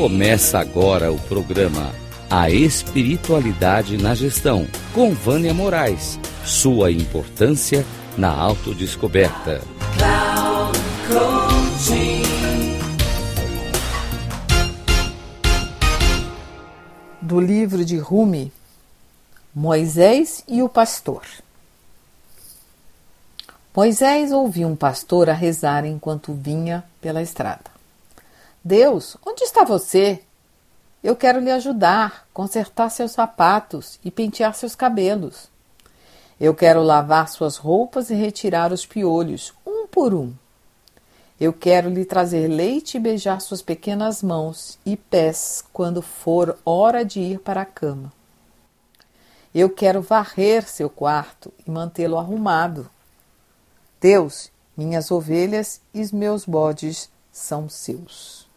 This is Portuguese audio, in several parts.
Começa agora o programa A Espiritualidade na Gestão, com Vânia Moraes. Sua importância na autodescoberta. Do livro de Rumi, Moisés e o Pastor. Moisés ouviu um pastor a rezar enquanto vinha pela estrada. Deus, onde está você? Eu quero lhe ajudar, consertar seus sapatos e pentear seus cabelos. Eu quero lavar suas roupas e retirar os piolhos, um por um. Eu quero lhe trazer leite e beijar suas pequenas mãos e pés quando for hora de ir para a cama. Eu quero varrer seu quarto e mantê-lo arrumado. Deus, minhas ovelhas e meus bodes são seus.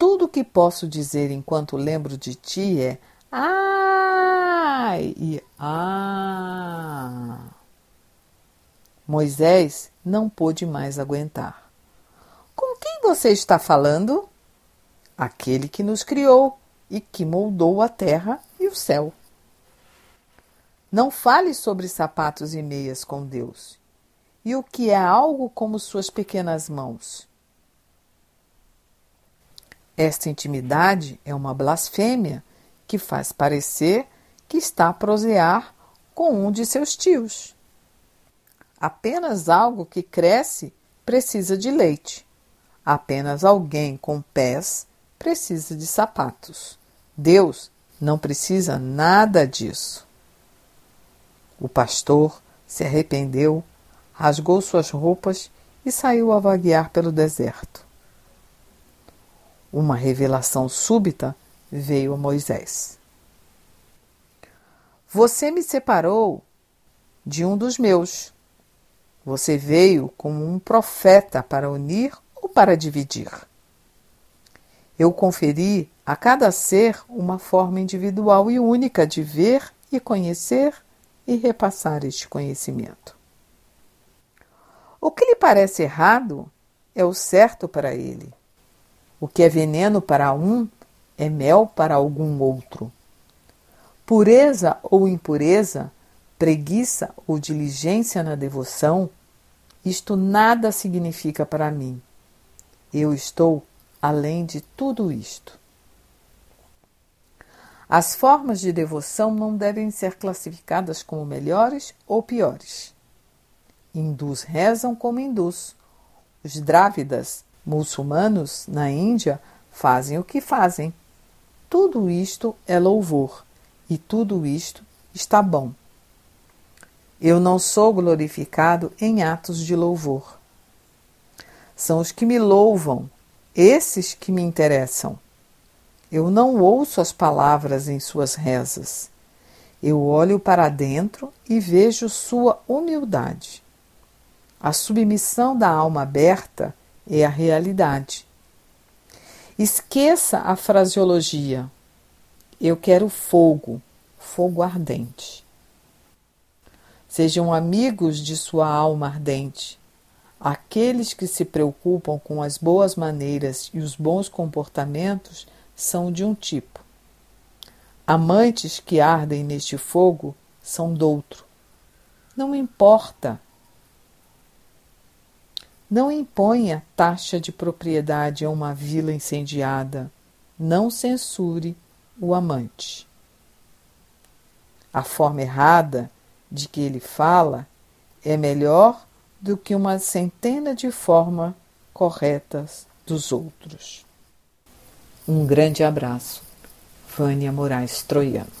Tudo o que posso dizer enquanto lembro de ti é ai e ah. Moisés não pôde mais aguentar. Com quem você está falando? Aquele que nos criou e que moldou a terra e o céu. Não fale sobre sapatos e meias com Deus. E o que é algo como suas pequenas mãos? Esta intimidade é uma blasfêmia que faz parecer que está a prosear com um de seus tios. Apenas algo que cresce precisa de leite. Apenas alguém com pés precisa de sapatos. Deus não precisa nada disso. O pastor se arrependeu, rasgou suas roupas e saiu a vaguear pelo deserto. Uma revelação súbita veio a Moisés. Você me separou de um dos meus. Você veio como um profeta para unir ou para dividir. Eu conferi a cada ser uma forma individual e única de ver e conhecer e repassar este conhecimento. O que lhe parece errado é o certo para ele. O que é veneno para um é mel para algum outro. Pureza ou impureza, preguiça ou diligência na devoção, isto nada significa para mim. Eu estou além de tudo isto. As formas de devoção não devem ser classificadas como melhores ou piores. Hindus rezam como hindus. Os drávidas muçulmanos na Índia fazem o que fazem. Tudo isto é louvor e tudo isto está bom. Eu não sou glorificado em atos de louvor. São os que me louvam, esses que me interessam. Eu não ouço as palavras em suas rezas. Eu olho para dentro e vejo sua humildade. A submissão da alma aberta é a realidade. Esqueça a fraseologia. Eu quero fogo, fogo ardente. Sejam amigos de sua alma ardente. Aqueles que se preocupam com as boas maneiras e os bons comportamentos são de um tipo. Amantes que ardem neste fogo são doutro. Não importa. Não imponha taxa de propriedade a uma vila incendiada. Não censure o amante. A forma errada de que ele fala é melhor do que uma centena de formas corretas dos outros. Um grande abraço. Vânia Moraes Troiano.